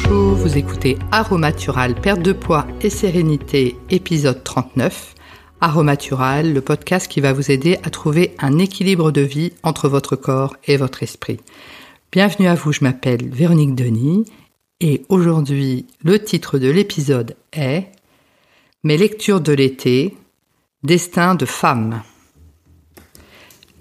Bonjour, vous écoutez Aromatural, perte de poids et sérénité, épisode 39. Aromatural, le podcast qui va vous aider à trouver un équilibre de vie entre votre corps et votre esprit. Bienvenue à vous, je m'appelle Véronique Denis et aujourd'hui le titre de l'épisode est Mes lectures de l'été, Destin de femme.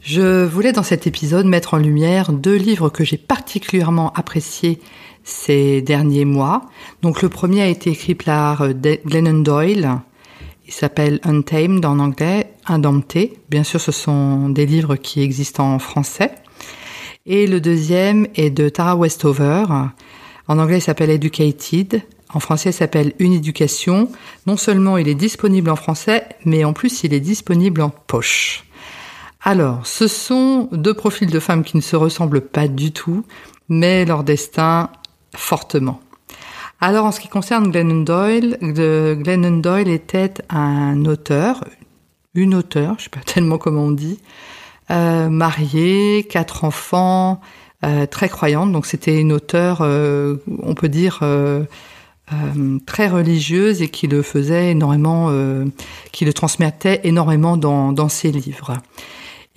Je voulais dans cet épisode mettre en lumière deux livres que j'ai particulièrement appréciés ces derniers mois. Donc le premier a été écrit par euh, Glennon Doyle. Il s'appelle Untamed en anglais, Indompté. Bien sûr, ce sont des livres qui existent en français. Et le deuxième est de Tara Westover. En anglais, il s'appelle Educated. En français, il s'appelle Une éducation. Non seulement il est disponible en français, mais en plus, il est disponible en poche. Alors, ce sont deux profils de femmes qui ne se ressemblent pas du tout, mais leur destin fortement. Alors, en ce qui concerne Glennon Doyle, Glennon Doyle était un auteur, une auteure, je sais pas tellement comment on dit, euh, mariée, quatre enfants, euh, très croyante. Donc, c'était une auteure, euh, on peut dire, euh, très religieuse et qui le faisait énormément, qui le transmettait énormément dans ses livres.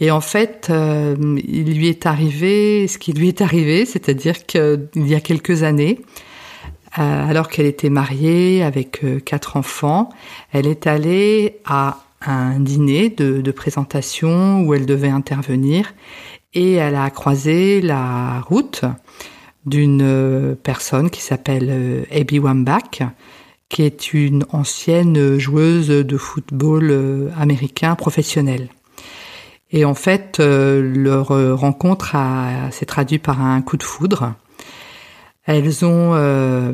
Et en fait, euh, il lui est arrivé ce qui lui est arrivé, c'est-à-dire qu'il y a quelques années, euh, alors qu'elle était mariée avec euh, quatre enfants, elle est allée à un dîner de, de, présentation où elle devait intervenir et elle a croisé la route d'une personne qui s'appelle Abby Wambach, qui est une ancienne joueuse de football américain professionnelle. Et en fait, euh, leur euh, rencontre s'est traduite par un coup de foudre. Elles ont, euh,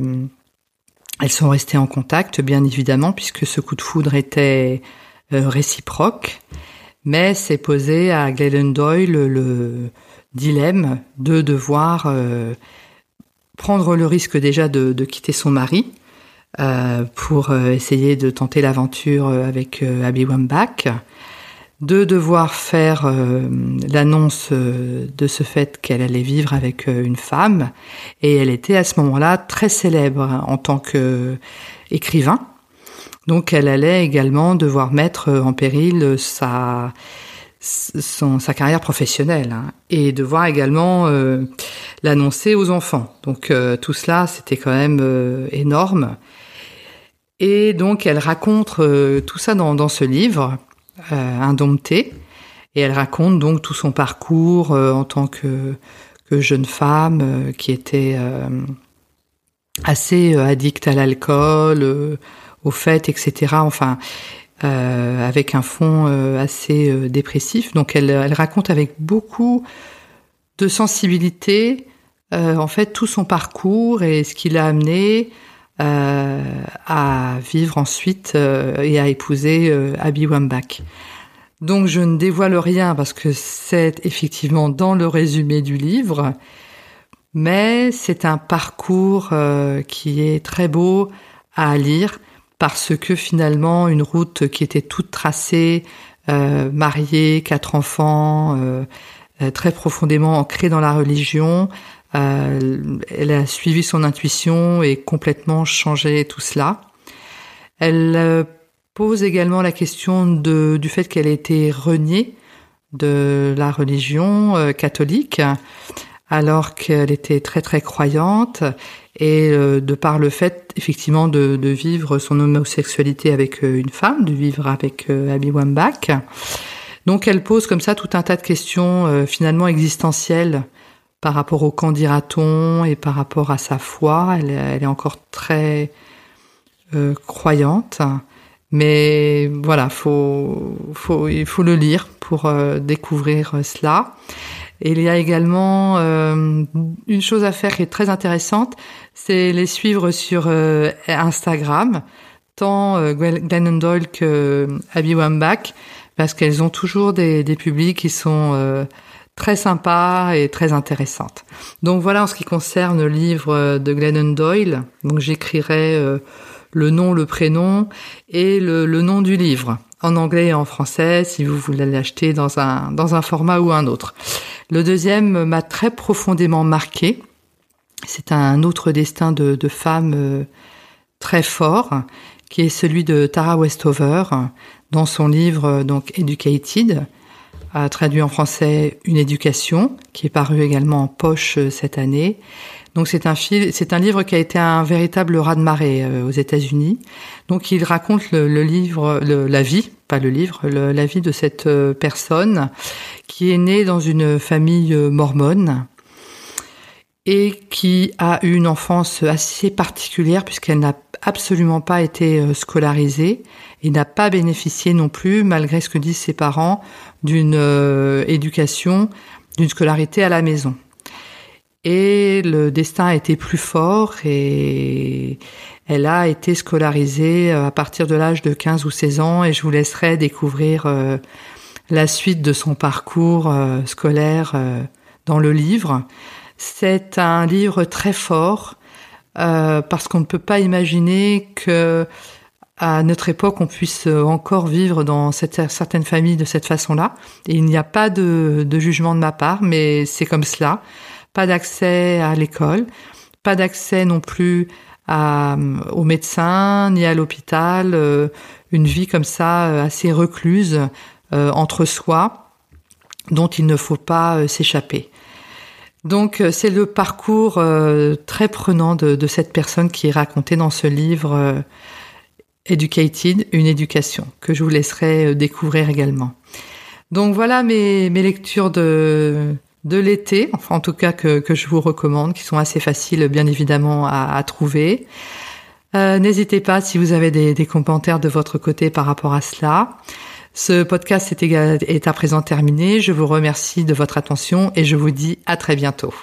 elles sont restées en contact, bien évidemment, puisque ce coup de foudre était réciproque. Mais c'est posé à Glennon Doyle le, dilemme de devoir prendre le risque déjà de, de quitter son mari pour essayer de tenter l'aventure avec Abby Wambach de devoir faire euh, l'annonce euh, de ce fait qu'elle allait vivre avec euh, une femme et elle était à ce moment-là très célèbre en tant que écrivain. Donc elle allait également devoir mettre en péril sa carrière professionnelle hein, et devoir également l'annoncer aux enfants. Donc tout cela c'était quand même énorme. Et donc elle raconte tout ça dans, ce livre indomptée. Et elle raconte donc tout son parcours euh, en tant que, jeune femme euh, qui était assez addicte à l'alcool, aux fêtes, etc. Enfin, avec un fond assez dépressif. Donc elle, elle, raconte avec beaucoup de sensibilité, en fait, tout son parcours et ce qui l'a amené euh, à vivre ensuite euh, et à épouser euh, Abby Wambach. Donc je ne dévoile rien parce que c'est effectivement dans le résumé du livre, mais c'est un parcours qui est très beau à lire parce que finalement une route qui était toute tracée, mariée, quatre enfants, très profondément ancrée dans la religion, euh, elle a suivi son intuition et complètement changé tout cela. Elle euh, pose également la question du fait qu'elle a été reniée de la religion euh, catholique alors qu'elle était très très croyante et de par le fait effectivement de, de, vivre son homosexualité avec une femme, de vivre avec Abby Wambach. Donc elle pose comme ça tout un tas de questions finalement existentielles par rapport au candidaton et par rapport à sa foi. Elle, est encore très euh, croyante. Mais voilà, faut, il faut le lire pour euh, découvrir euh, cela. Il y a également une chose à faire qui est très intéressante, c'est les suivre sur Instagram, tant Glennon Doyle que Abby Wambach, parce qu'elles ont toujours des, des publics qui sont très sympa et très intéressante. Donc voilà en ce qui concerne le livre de Glennon Doyle. Donc j'écrirai euh, le nom, le prénom et le, nom du livre en anglais et en français si vous voulez l'acheter dans un format ou un autre. Le deuxième m'a très profondément marqué c'est un autre destin de, de femme très fort, qui est celui de Tara Westover dans son livre donc Educated, a traduit en français Une éducation, qui est paru également en poche cette année. Donc c'est un c'est un livre qui a été un véritable raz-de-marée euh, aux États-Unis. Donc il raconte le, livre, la vie, pas le livre, la vie de cette euh, personne qui est née dans une famille euh, mormone et qui a eu une enfance assez particulière puisqu'elle n'a absolument pas été scolarisée et n'a pas bénéficié non plus, malgré ce que disent ses parents, d'une éducation, d'une scolarité à la maison. Et le destin a été plus fort et elle a été scolarisée euh, à partir de l'âge de 15 ou 16 ans et je vous laisserai découvrir euh, la suite de son parcours euh, scolaire dans le livre. C'est un livre très fort parce qu'on ne peut pas imaginer que à notre époque on puisse encore vivre dans cette, certaines familles de cette façon-là. Et il n'y a pas de, de jugement de ma part, mais c'est comme cela pas d'accès à l'école, pas d'accès non plus à, aux médecins ni à l'hôpital, euh, une vie comme ça euh, assez recluse euh, entre soi dont il ne faut pas s'échapper. Donc c'est le parcours très prenant de, de, cette personne qui est raconté dans ce livre Educated, une éducation, que je vous laisserai découvrir également. Donc voilà mes, mes lectures de, de l'été, enfin en tout cas que, je vous recommande, qui sont assez faciles bien évidemment à, trouver. Euh, n'hésitez pas si vous avez des, des, commentaires de votre côté par rapport à cela. Ce podcast est, à présent terminé. Je vous remercie de votre attention et je vous dis à très bientôt.